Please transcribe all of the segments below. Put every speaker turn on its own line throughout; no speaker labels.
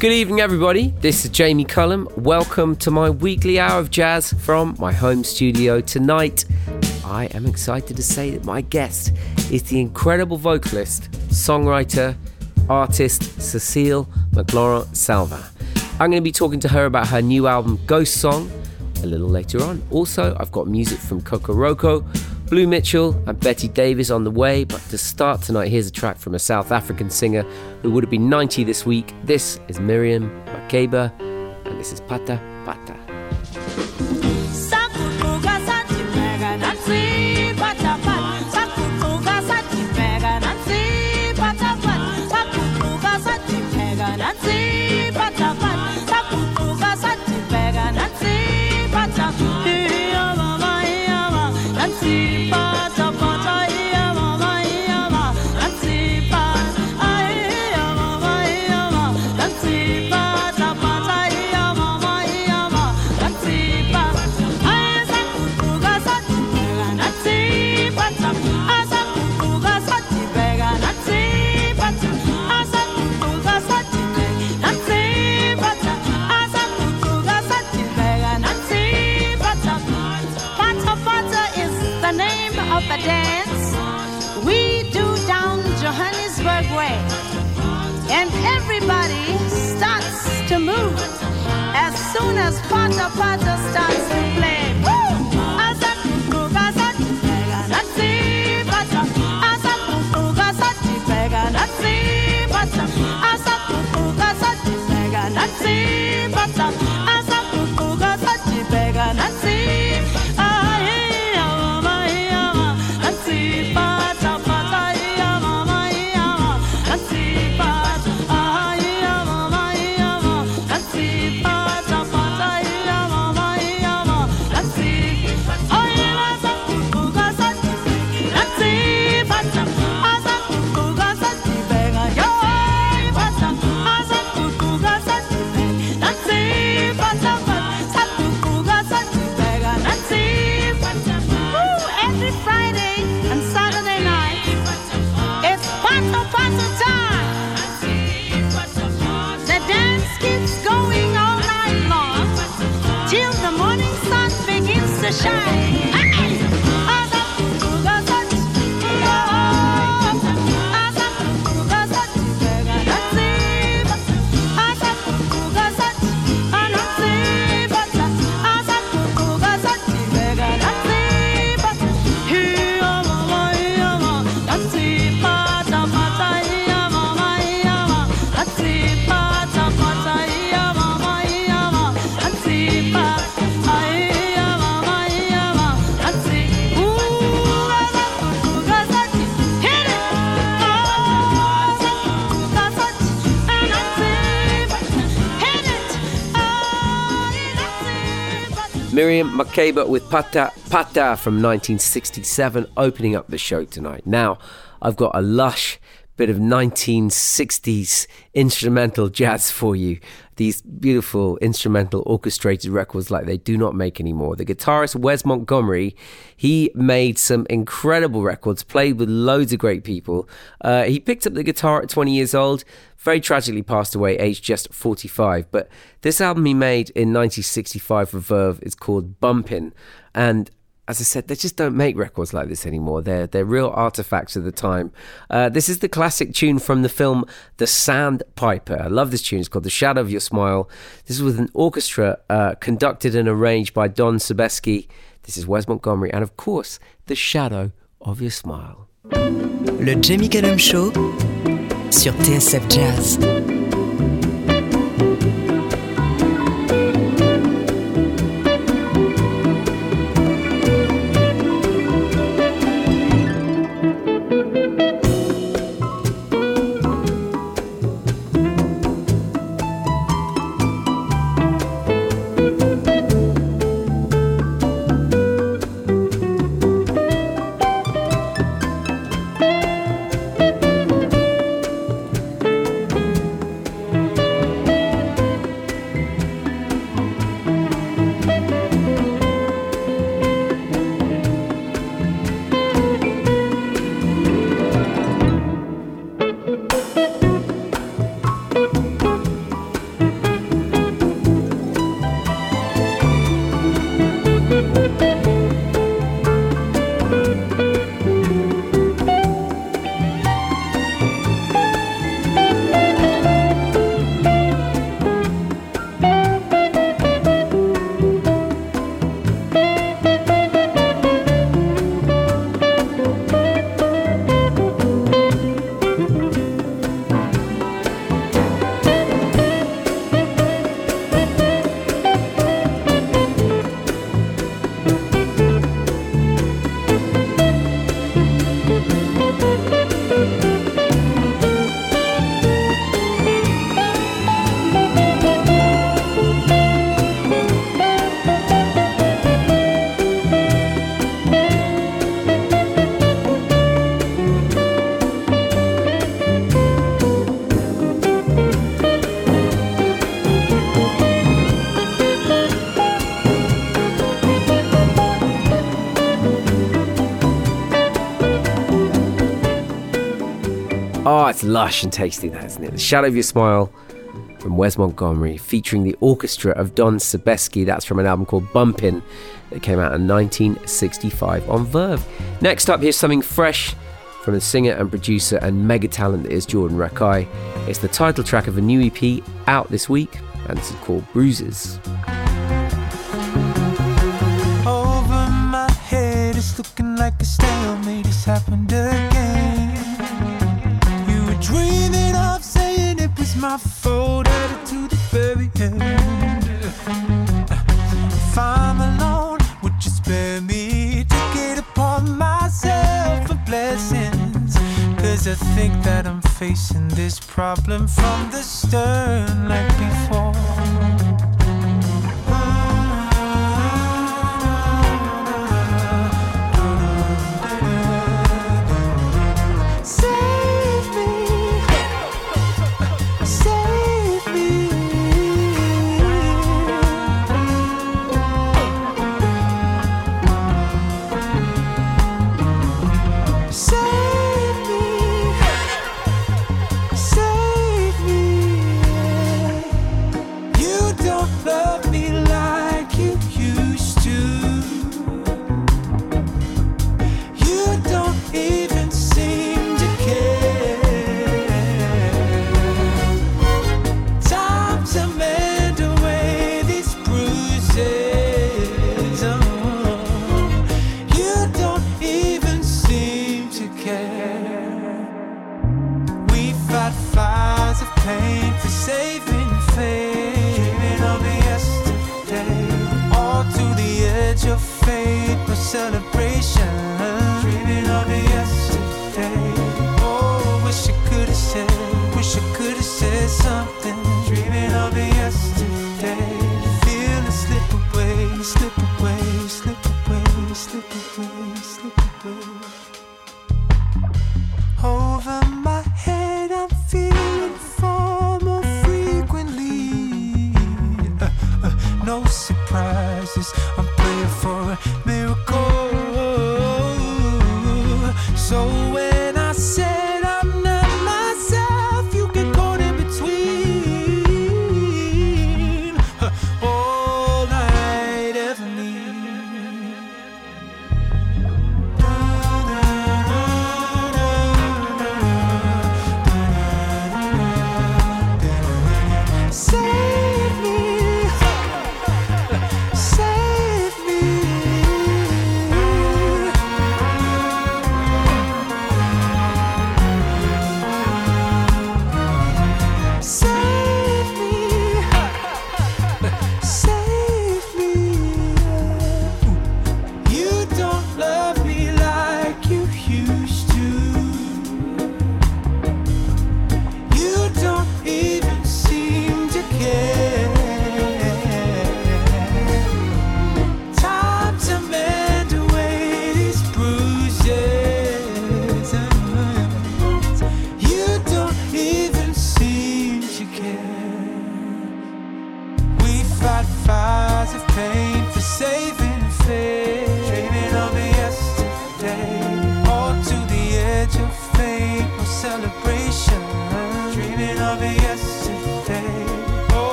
Good evening, everybody. This is Jamie Cullum. Welcome to my weekly hour of jazz from my home studio tonight. I am excited to say that my guest is the incredible vocalist, songwriter, artist Cecile McLorin Salvant. I'm going to be talking to her about her new album, Ghost Song, a little later on. Also, I've got music from Kokoroko, Blue Mitchell, and Betty Davis on the way. But to start tonight, here's a track from a South African singer who would have been 90 this week. This is Miriam Makeba, and this is Pata Pata.
As Pata Pata starts to play.
Miriam with Pata Pata from 1967 opening up the show tonight. Now, I've got a lush bit of 1960s instrumental jazz for you. These beautiful instrumental orchestrated records like they do not make anymore. The guitarist Wes Montgomery, he made some incredible records, played with loads of great people. Uh, he picked up the guitar at 20 years old, very tragically passed away aged just 45. But this album he made in 1965 for Verve is called Bumpin'. And as I said, they just don't make records like this anymore. They're they're real artifacts of the time. Uh, this is the classic tune from the film The Sandpiper. I love this tune. It's called The Shadow of Your Smile. This is with an orchestra uh, conducted and arranged by Don Sebesky. This is Wes Montgomery, and of course, The Shadow of Your Smile.
Le Jamie Cullum Show sur TSF Jazz.
Lush and tasty, that isn't it? The Shadow of Your Smile from Wes Montgomery, featuring the orchestra of Don Sebesky. That's from an album called Bumpin' that came out in 1965 on Verve. Next up, here's something fresh from the singer and producer and mega talent that is Jordan Rakei. It's the title track of a new EP out this week, and it's called Bruises.
Over my head, it's looking like a stalemate. Happened again. It was my to the very end. If I'm alone, would you spare me to get upon myself for blessings? Cause I think that I'm facing this problem from the stern like before.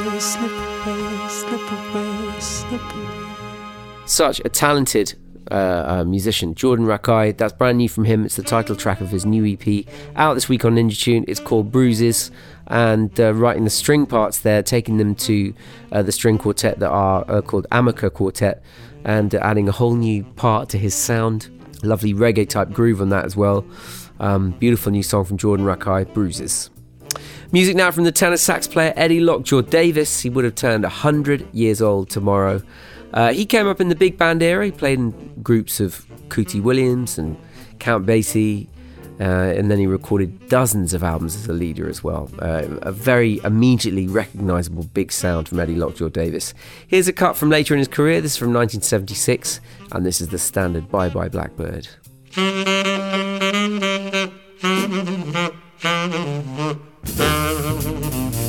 Slip away, slip away, slip away.
such a talented uh, uh, musician, Jordan Rakei. That's brand new from him. It's the title track of his new EP out this week on Ninja Tune. It's called Bruises, and uh, writing the string parts there, taking them to uh, the string quartet that are uh, called Amica Quartet, and adding a whole new part to his sound. Lovely reggae type groove on that as well. Um, beautiful new song from Jordan Rakei, Bruises. Music now from the tenor sax player Eddie Lockjaw Davis. He would have turned 100 years old tomorrow. Uh, he came up in the big band era. He played in groups of Cootie Williams and Count Basie, uh, and then he recorded dozens of albums as a leader as well. Uh, a very immediately recognisable big sound from Eddie Lockjaw Davis. Here's a cut from later in his career. This is from 1976, and this is the standard Bye Bye Blackbird.
Mm-hmm.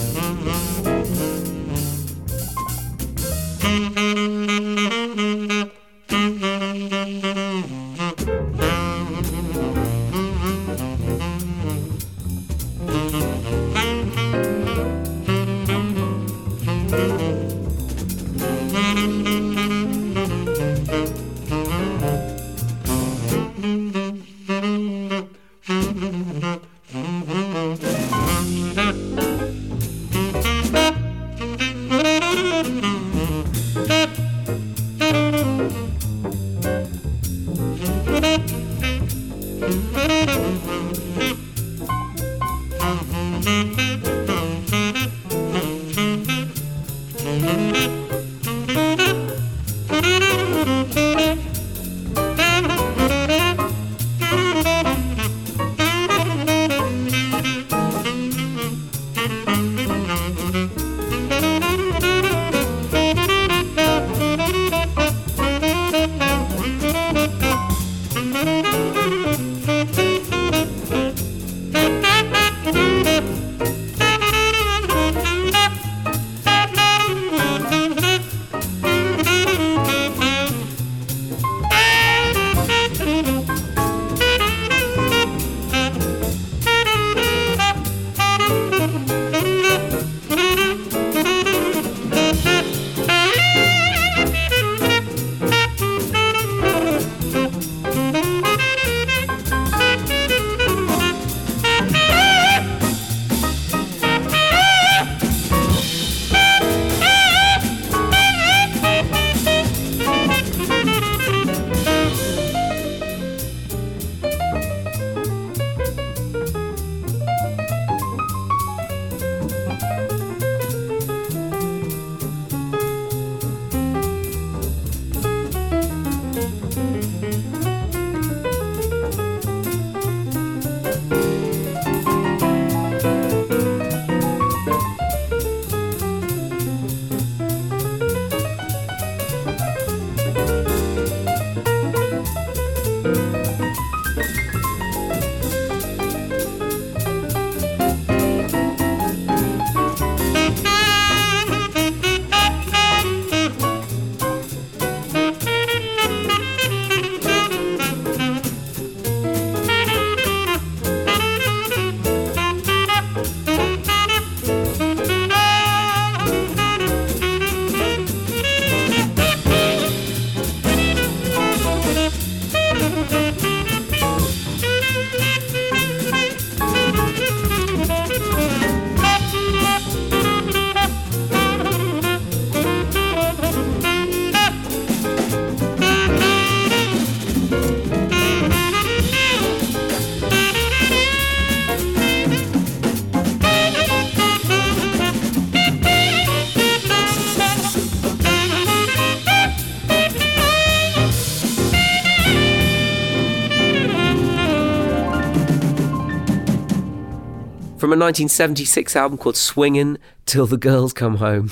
1976 album called Swingin' Till the Girls Come Home.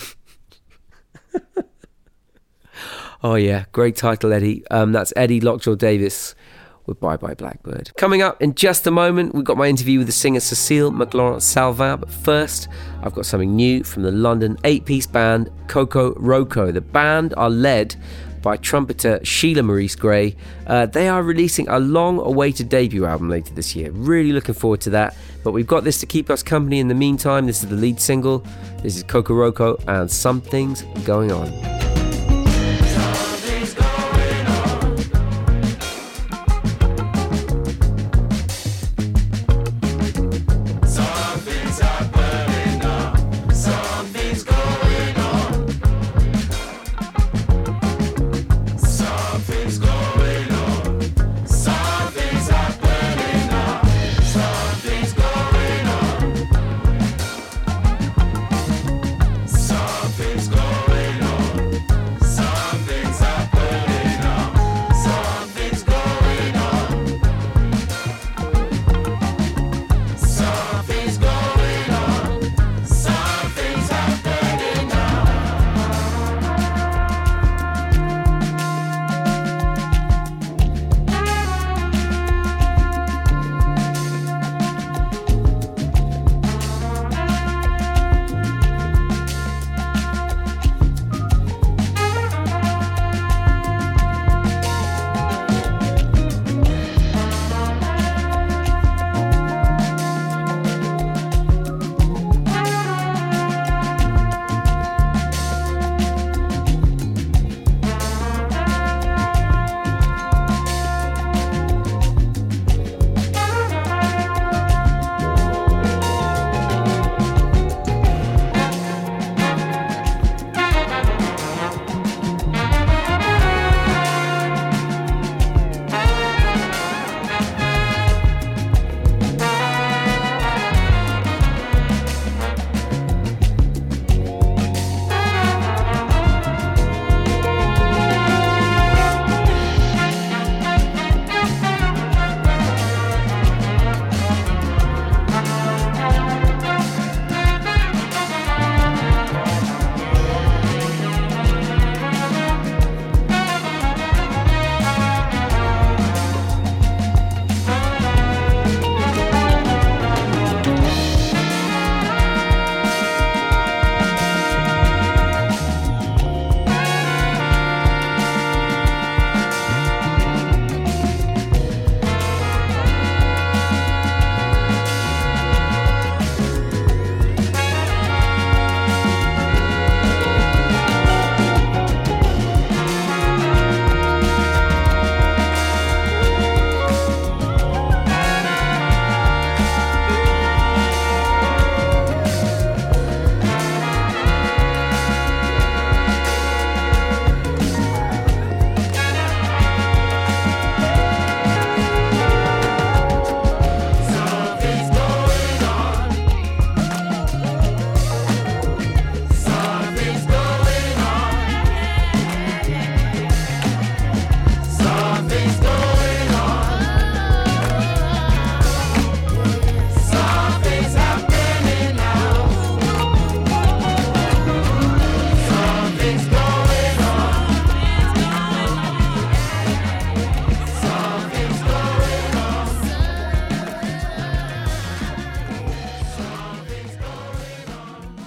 oh, yeah, great title, Eddie. Um, that's Eddie Lockjaw Davis with Bye Bye Blackbird. Coming up in just a moment, we've got my interview with the singer Cecile McLorin Salvant. But first, I've got something new from the London eight piece band Kokoroko. The band are led by trumpeter Sheila Maurice Grey. Uh, they are releasing a long awaited debut album later this year. Really looking forward to that. But we've got this to keep us company in the meantime. This is the lead single. This is Kokoroko and Something's Going On.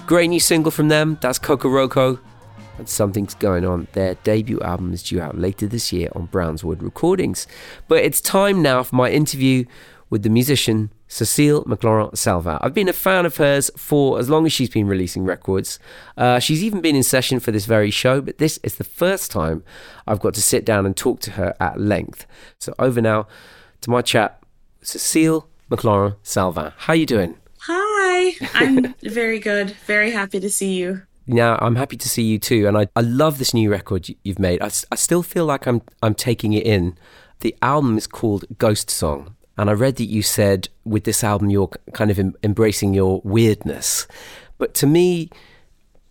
Great new single from them. That's Kokoroko. And something's going on. Their debut album is due out later this year on Brownswood Recordings. But it's time now for my interview with the musician Cecile McLorin Salvant. I've been a fan of hers for as long as she's been releasing records. Uh, she's even been in session for this very show, but this is the first time I've got to sit down and talk to her at length. So over now to my chat, Cecile McLorin Salvant. How you doing?
Hi, I'm very good. Very happy to see you.
Now I'm happy to see you too, and I, I love this new record you've made. I, I still feel like I'm I'm taking it in. The album is called Ghost Song, and I read that you said with this album you're kind of em- embracing your weirdness. But to me,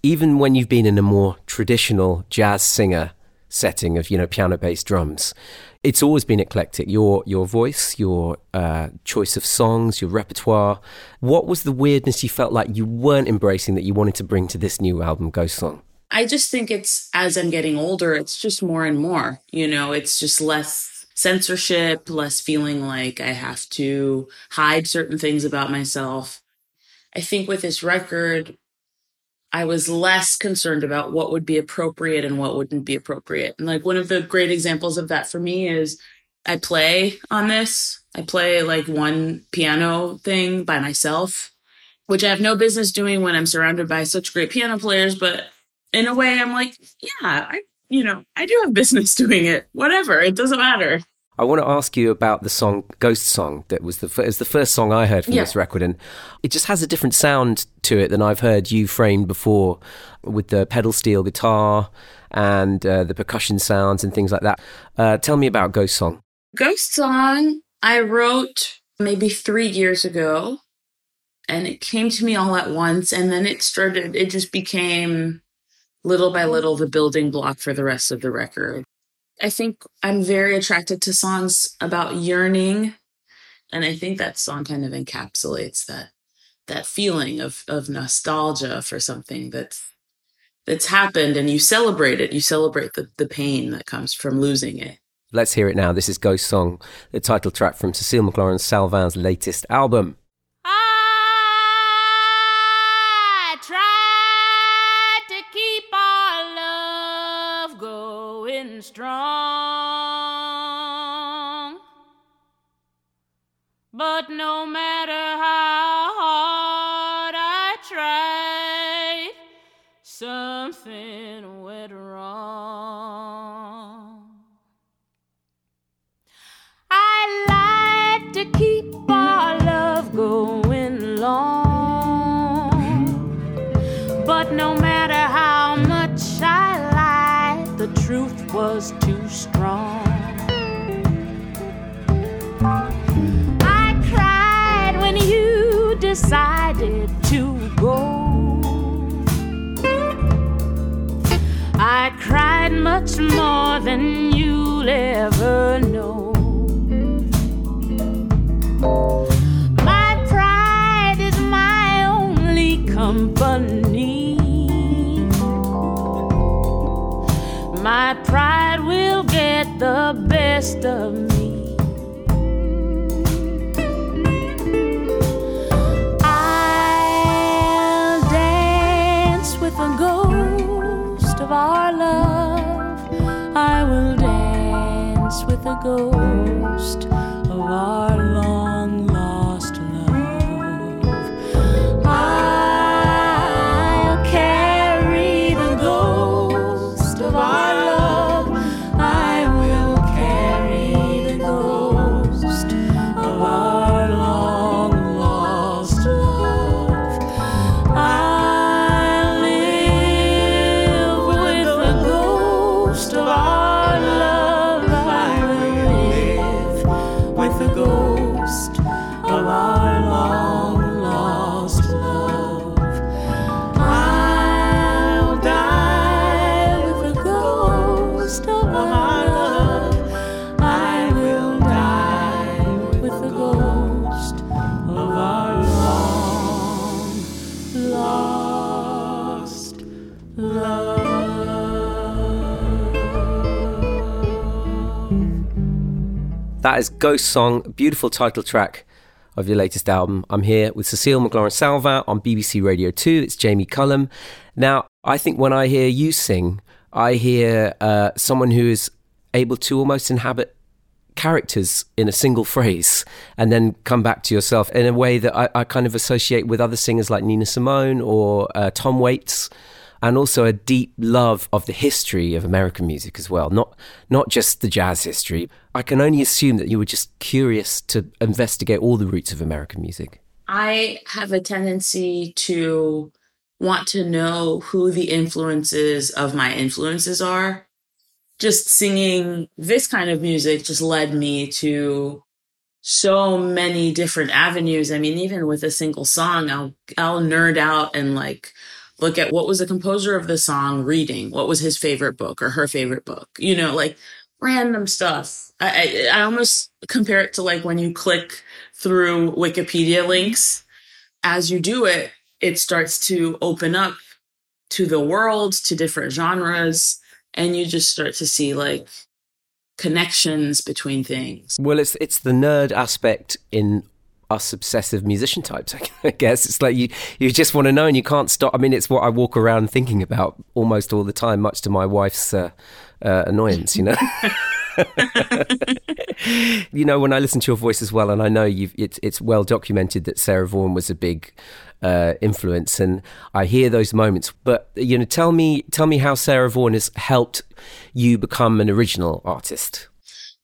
even when you've been in a more traditional jazz singer setting of you know piano based drums. It's always been eclectic. Your your voice, your uh, choice of songs, your repertoire. What was the weirdness you felt like you weren't embracing that you wanted to bring to this new album, Ghost Song?
I just think it's as I'm getting older, it's just more and more. You know, it's just less censorship, less feeling like I have to hide certain things about myself. I think with this record, I was less concerned about what would be appropriate and what wouldn't be appropriate. And like one of the great examples of that for me is I play on this. I play like one piano thing by myself, which I have no business doing when I'm surrounded by such great piano players. But in a way, I'm like, yeah, I, you know, I do have business doing it. Whatever. It doesn't matter.
I want to ask you about the song "Ghost Song" that was the is the first song I heard from
Yeah.
this record, and it just has a different sound to it than I've heard you framed before, with the pedal steel guitar and uh, the percussion sounds and things like that. Uh, tell me about "Ghost Song."
Ghost Song, I wrote maybe three years ago, and it came to me all at once. And then it started, it just became little by little the building block for the rest of the record. I think I'm very attracted to songs about yearning. And I think that song kind of encapsulates that that feeling of of nostalgia for something that's that's happened and you celebrate it. You celebrate the, the pain that comes from losing it.
Let's hear it now. This is "Ghost Song," the title track from Cecile McLorin Salvant's latest album.
But no matter decided to go. I cried much more than you'll ever know. My pride is my only company. My pride will get the best of me. The ghost of our
That is Ghost Song, beautiful title track of your latest album. I'm here with Cecile McLorin Salvant on BBC Radio 2. It's Jamie Cullum. Now, I think when I hear you sing, I hear uh, someone who is able to almost inhabit characters in a single phrase and then come back to yourself in a way that I, I kind of associate with other singers like Nina Simone or uh, Tom Waits and also a deep love of the history of American music as well, not not just the jazz history. I can only assume that you were just curious to investigate all the roots of American music.
I have a tendency to want to know who the influences of my influences are. Just singing this kind of music just led me to so many different avenues. I mean, even with a single song, I'll I'll nerd out and like look at what was the composer of the song reading, what was his favorite book or her favorite book, you know, like random stuff. I, I, I almost compare it to like when you click through Wikipedia links. As you do it, it starts to open up to the world, to different genres, and you just start to see like connections between things.
Well, it's it's the nerd aspect in us obsessive musician types. I guess it's like you you just want to know and you can't stop. I mean, it's what I walk around thinking about almost all the time, much to my wife's uh, uh, annoyance. You know. you know, when I listen to your voice as well, and I know you've it's it's well documented that Sarah Vaughan was a big uh, influence, and I hear those moments. But you know, tell me tell me how Sarah Vaughan has helped you become an original artist.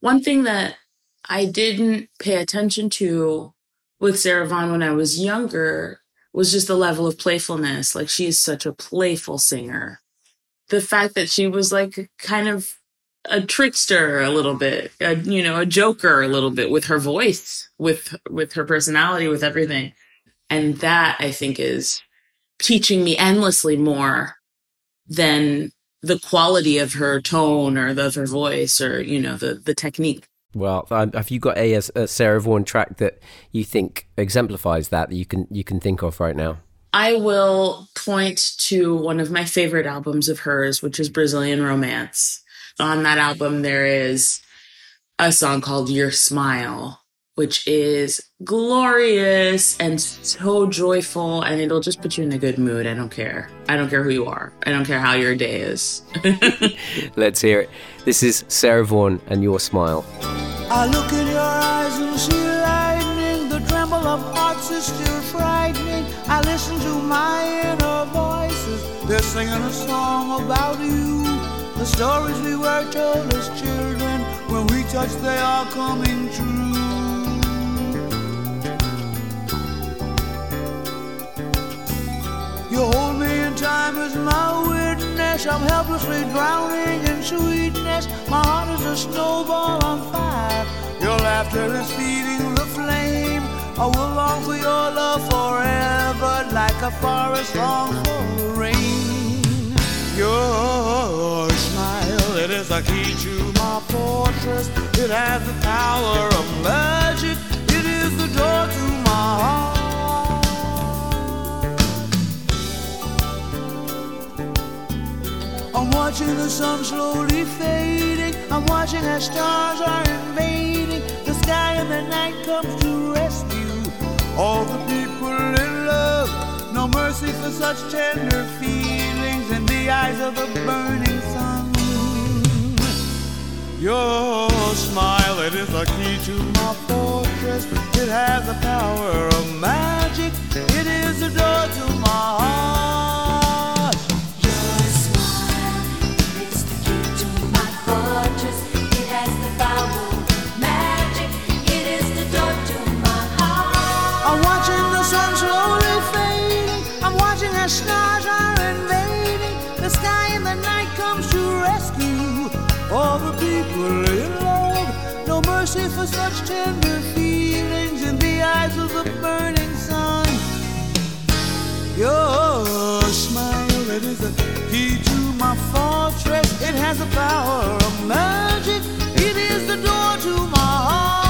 One thing that I didn't pay attention to with Sarah Vaughan when I was younger was just the level of playfulness. Like she is such a playful singer. The fact that she was like kind of a trickster a little bit, a, you know, a joker a little bit with her voice, with with her personality, with everything. And that I think is teaching me endlessly more than the quality of her tone or the, of her voice or, you know, the, the technique.
Well, have you got a, a Sarah Vaughan track that you think exemplifies that that you can you can think of right now?
I will point to one of my favorite albums of hers, which is Brazilian Romance. On that album, there is a song called Your Smile, which is glorious and so joyful, and it'll just put you in a good mood. I don't care. I don't care who you are. I don't care how your day is.
Let's hear it. This is Sarah Vaughan and Your Smile.
I look in your eyes and see lightning. The tremble of hearts is still frightening. I listen to my inner voices. They're singing a song about you. The stories we were told as children. When we touch, they are coming true. You hold me in time as my witness. I'm helplessly drowning in sweetness. My heart is a snowball on fire. Your laughter is feeding the flame. I will long for your love forever, like a forest longs for rain. Your smile, it is a key to my fortress. It has the power of magic. It is the door to my heart. Watching the sun slowly fading. I'm watching as stars are invading the sky, and the night comes to rescue all the people in love. No mercy for such tender feelings in the eyes of the burning sun. Your smile, it is the key to my fortress. It has the power of magic. It is the door to my heart. Mercy for such tender feelings in the eyes of the burning sun. Your smile, it is the key to my fortress. It has the power of magic. It is the door to my heart.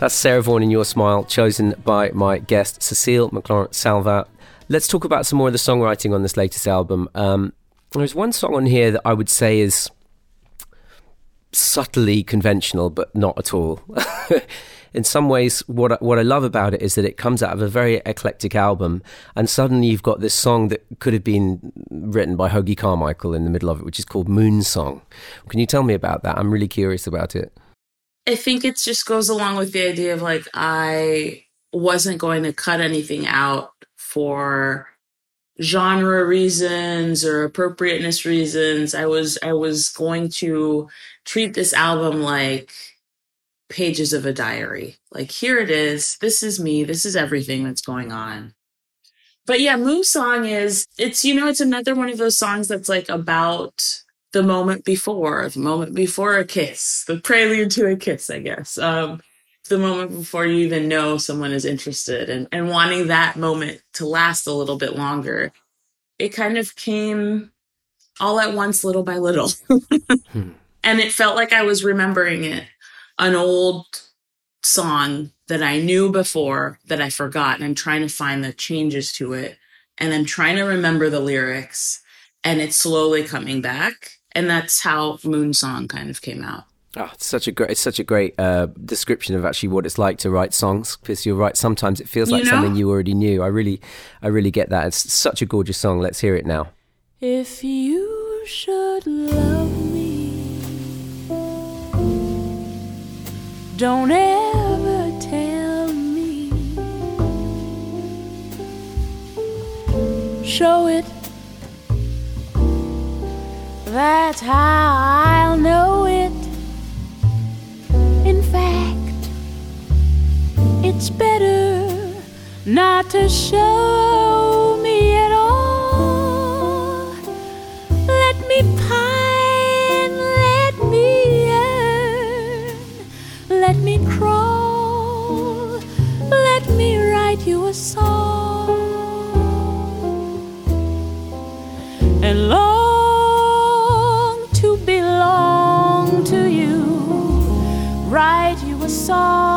That's Sarah Vaughan in Your Smile, chosen by my guest Cecile McLorin Salvant. Let's talk about some more of the songwriting on this latest album. Um, there's one song on here that I would say is subtly conventional, but not at all. In some ways, what I, what I love about it is that it comes out of a very eclectic album, and suddenly you've got this song that could have been written by Hoagy Carmichael in the middle of it, which is called Moon Song. Can you tell me about that? I'm really curious about it.
I think it just goes along with the idea of like I wasn't going to cut anything out for genre reasons or appropriateness reasons. I was I was going to treat this album like pages of a diary. Like here it is. This is me. This is everything that's going on. But yeah, Moon Song is it's you know it's another one of those songs that's like about the moment before, the moment before a kiss, the prelude to a kiss, I guess. Um, the moment before you even know someone is interested and, and wanting that moment to last a little bit longer. It kind of came all at once, little by little. And it felt like I was remembering it, an old song that I knew before that I forgot. And I'm trying to find the changes to it. And I'm trying to remember the lyrics and it's slowly coming back. And that's how Moon Song kind of came out.
Oh, it's such a great, it's such a great uh, description of actually what it's like to write songs. Because you're right, sometimes it feels
You
like
know?
something you already knew. I really, I really get that. It's such a gorgeous song. Let's hear it now.
If you should love me, don't ever tell me. Show it. That's how I'll know it. In fact, it's better not to show me at all. Let me pine, let me yearn, let me crawl, let me write you a song write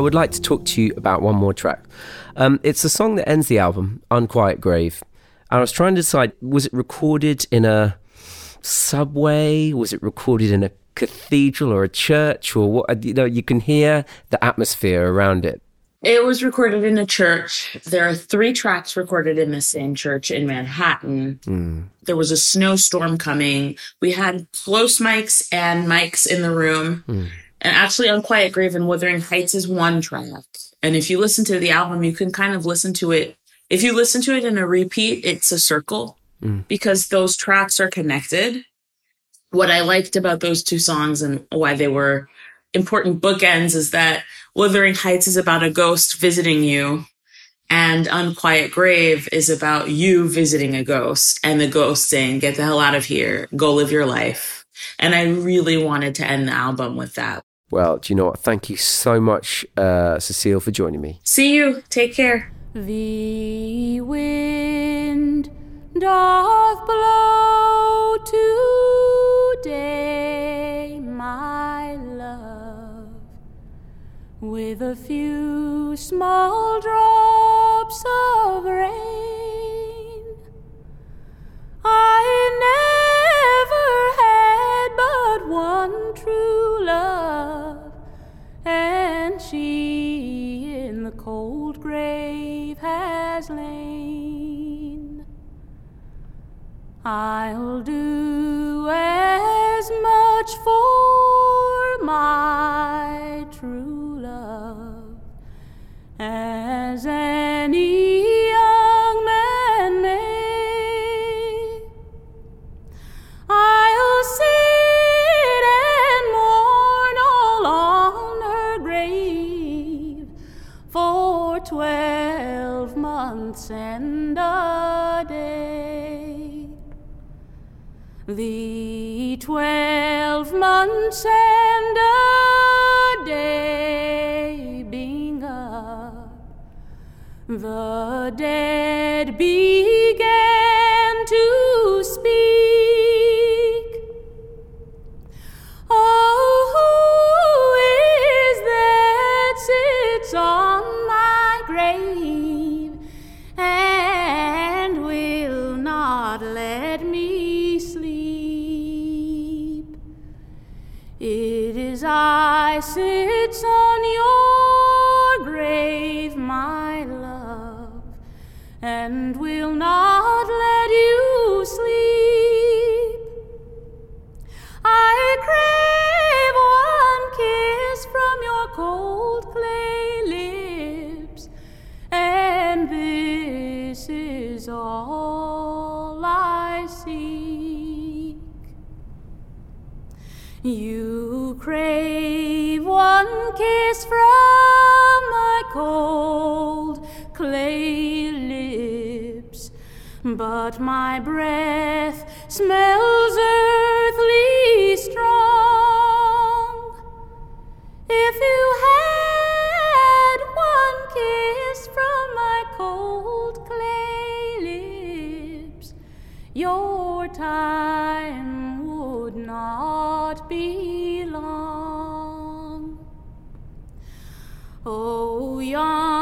would like to talk to you about one more track. Um, it's the song that ends the album, Unquiet Grave. And I was trying to decide was it recorded in a subway? Was it recorded in a cathedral or a church? Or what? Uh, you know, you can hear the atmosphere around it.
It was recorded in a church. There are three tracks recorded in the same church in Manhattan. Hmm. There was a snowstorm coming. We had close mics and mics in the room. Hmm. And actually, Unquiet Grave and Wuthering Heights is one track. And if you listen to the album, you can kind of listen to it. If you listen to it in a repeat, it's a circle mm. because those tracks are connected. What I liked about those two songs and why they were important bookends is that Wuthering Heights is about a ghost visiting you, and Unquiet Grave is about you visiting a ghost and the ghost saying, Get the hell out of here, go live your life. And I really wanted to end the album with that.
Well, do you know what? Thank you so much, uh, Cecile, for joining me.
See you. Take care.
The wind doth blow today, my love, with a few small drops of rain. I never had but one true love, and she in the cold grave has lain. I'll do as much for my true love as any twelve months and a day. The twelve months and a day being up, the dead began crave one kiss from my cold clay lips, but my breath smells earthly strong. If you had Oh, yonder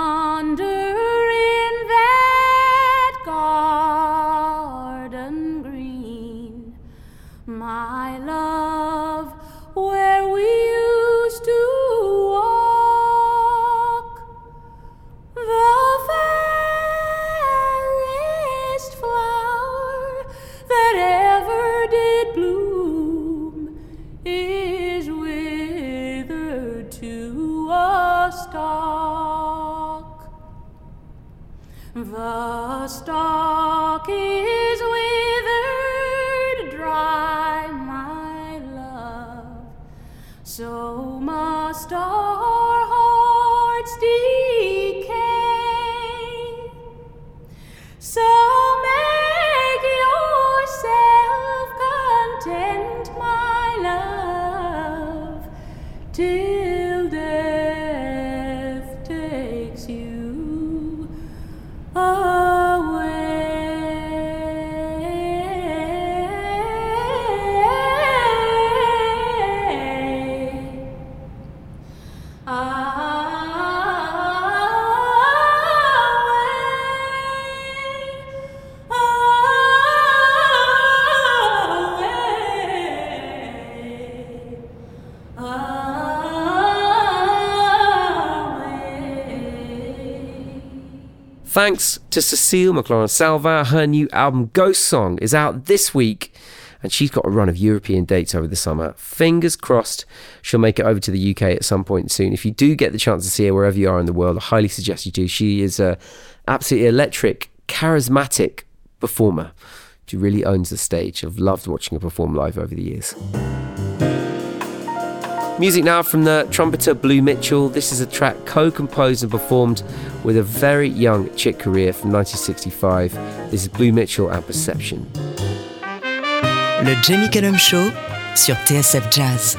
to
Cecile McLorin Salvant. Her new album, Ghost Song, is out this week, and she's got a run of European dates over the summer. Fingers crossed she'll make it over to the UK at some point soon. If you do get the chance to see her wherever you are in the world, I highly suggest you do. She is a absolutely electric, charismatic performer. She really owns the stage. I've loved watching her perform live over the years. Music now from the trumpeter Blue Mitchell. This is a track co composed and performed with a very young Chick Corea from 1965. This is Blue Mitchell and Perception.
Le Jamie Cullum Show sur TSF Jazz.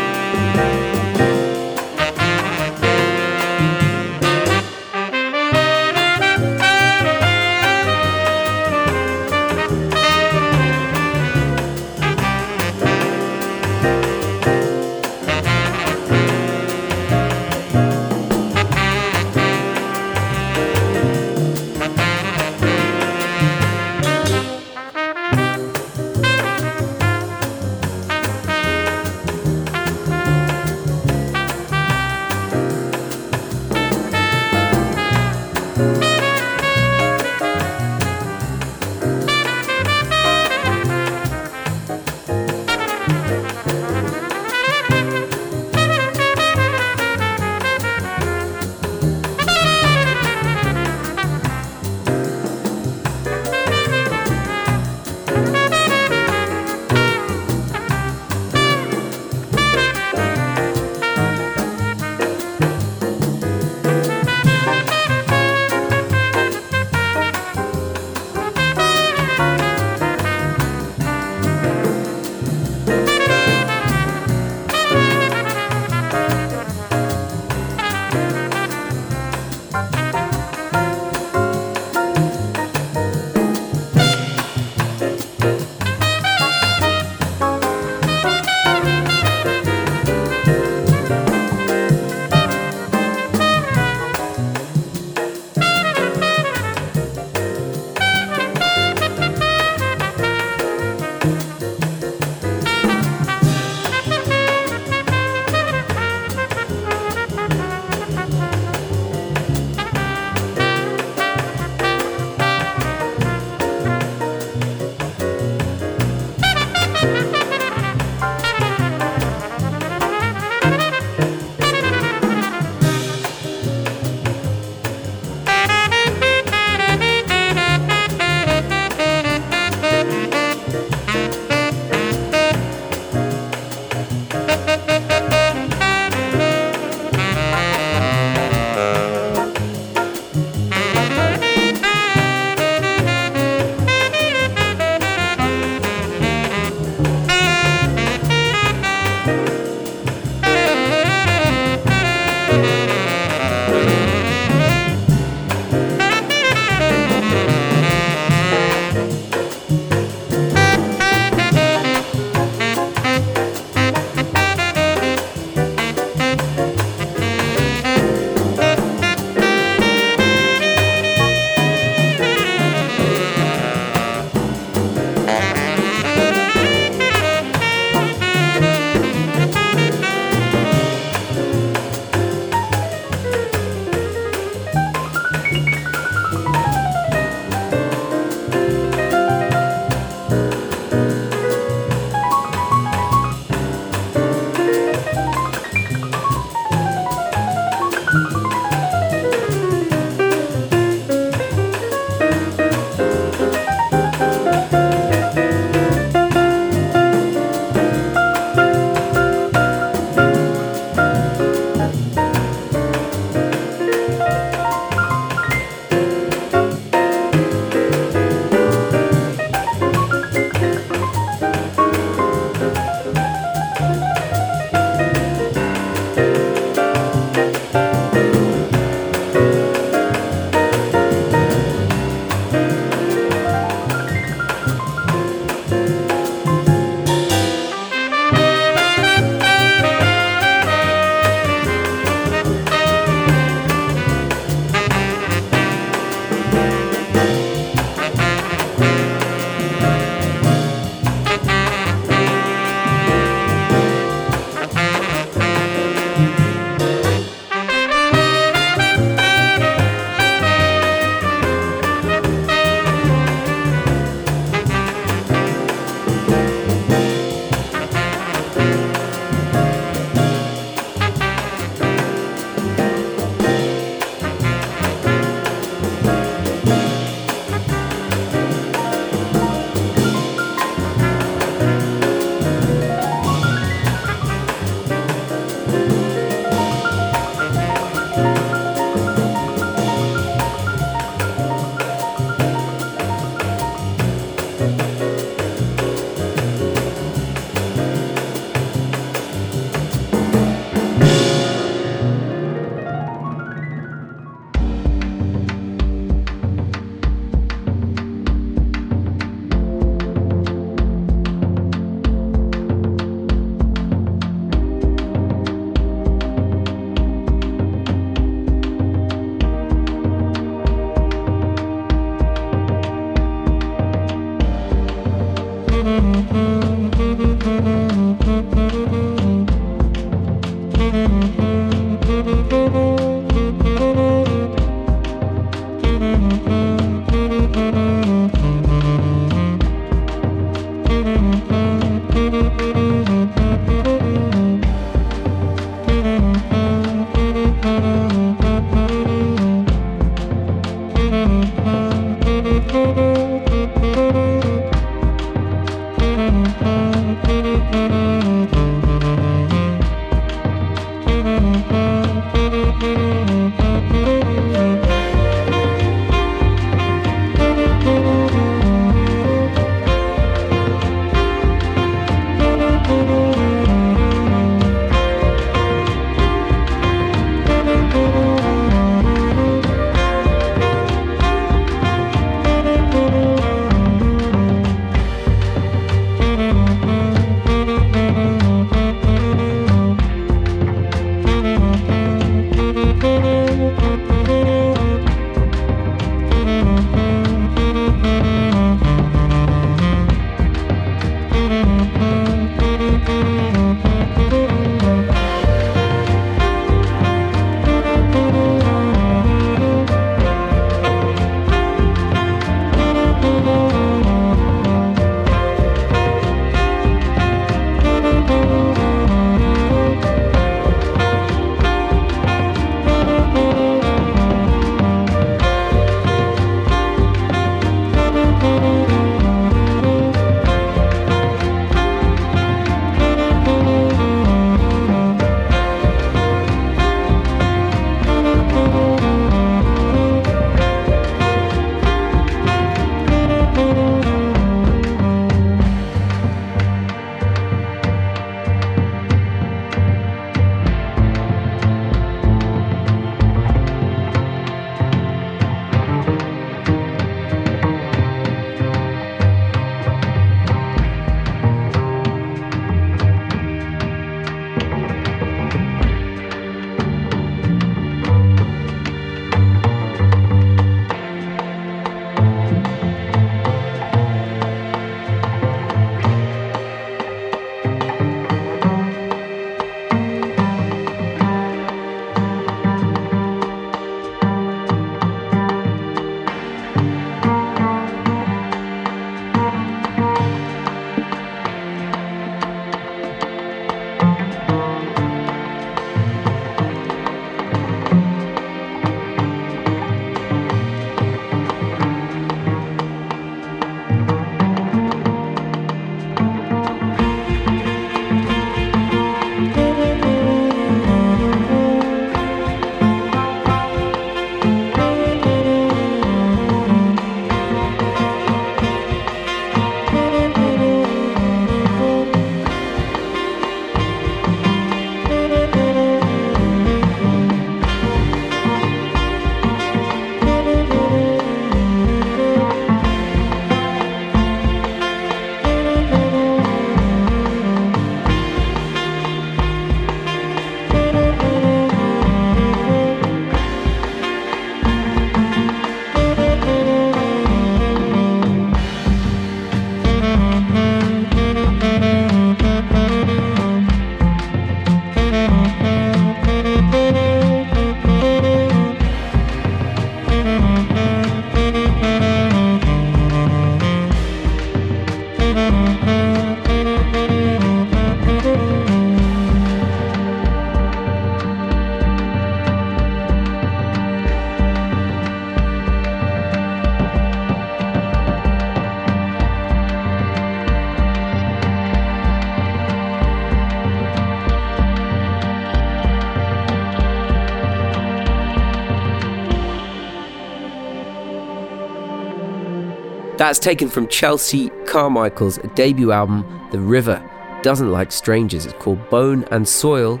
That's taken from Chelsea Carmichael's debut album, The River Doesn't Like Strangers. It's called Bone and Soil,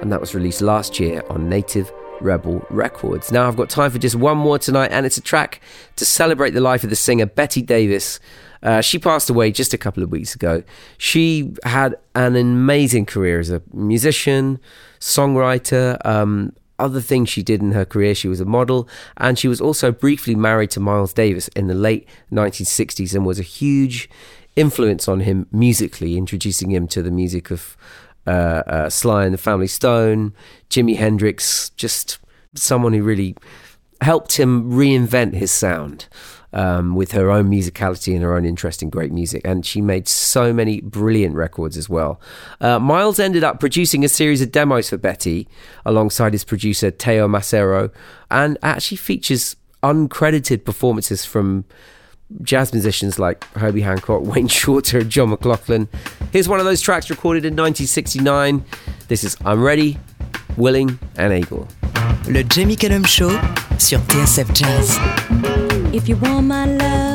and that was released last year on Native Rebel Records. Now I've got time for just one more tonight, and it's a track to celebrate the life of the singer Betty Davis. Uh, she passed away just a couple of weeks ago. She had an amazing career as a musician, songwriter, um, other things she did in her career. She was a model, and she was also briefly married to Miles Davis in the late 1960s and was a huge influence on him musically, introducing him to the music of uh, uh, Sly and the Family Stone, Jimi Hendrix, just someone who really helped him reinvent his sound um, with her own musicality and her own interest in great music. And she made so many brilliant records as well. Uh, Miles ended up producing a series of demos for Betty alongside his producer Teo Macero and actually features uncredited performances from jazz musicians like Herbie Hancock, Wayne Shorter, and John McLaughlin. Here's one of those tracks recorded in 1969. This is I'm Ready, Willing, and Able.
Le Jamie Cullum Show sur TSF Jazz.
If you want my love,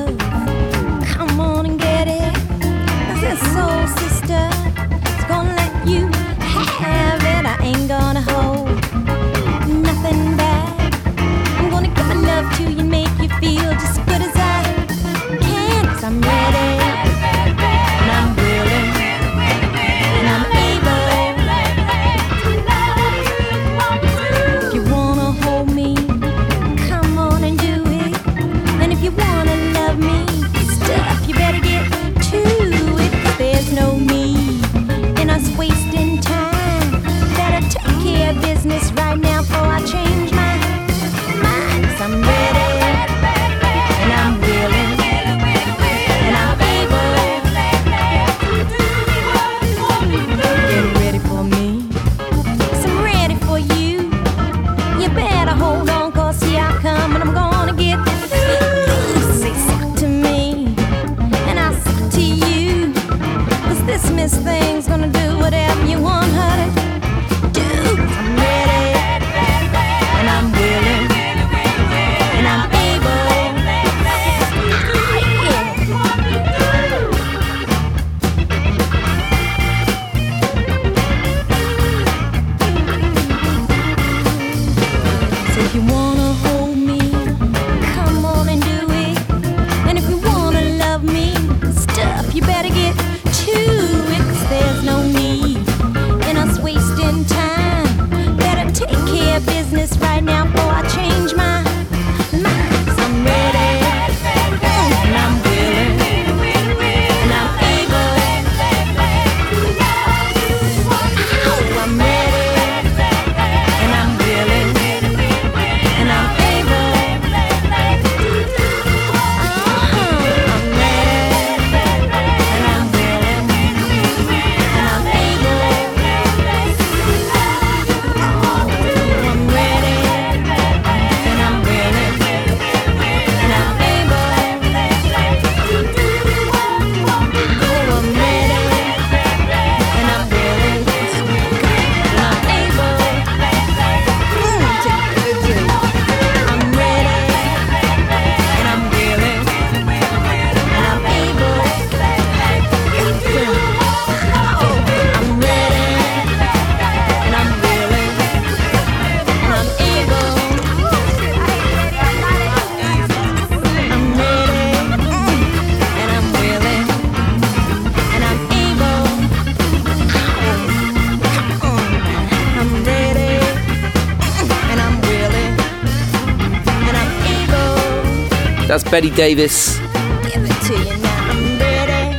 Betty Davis.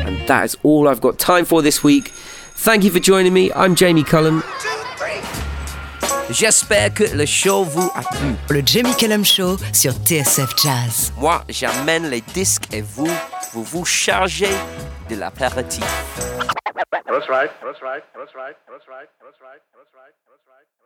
And that is all I've got time for this week. Thank you for joining me. I'm Jamie Cullen. J'espère que le show vous a plu.
Le Jamie Cullum Show sur TSF Jazz.
Moi, j'amène les disques et vous, vous vous chargez de l'apéritif.
That's right. That's right. That's right. That's right. That's right. That's right. That's right.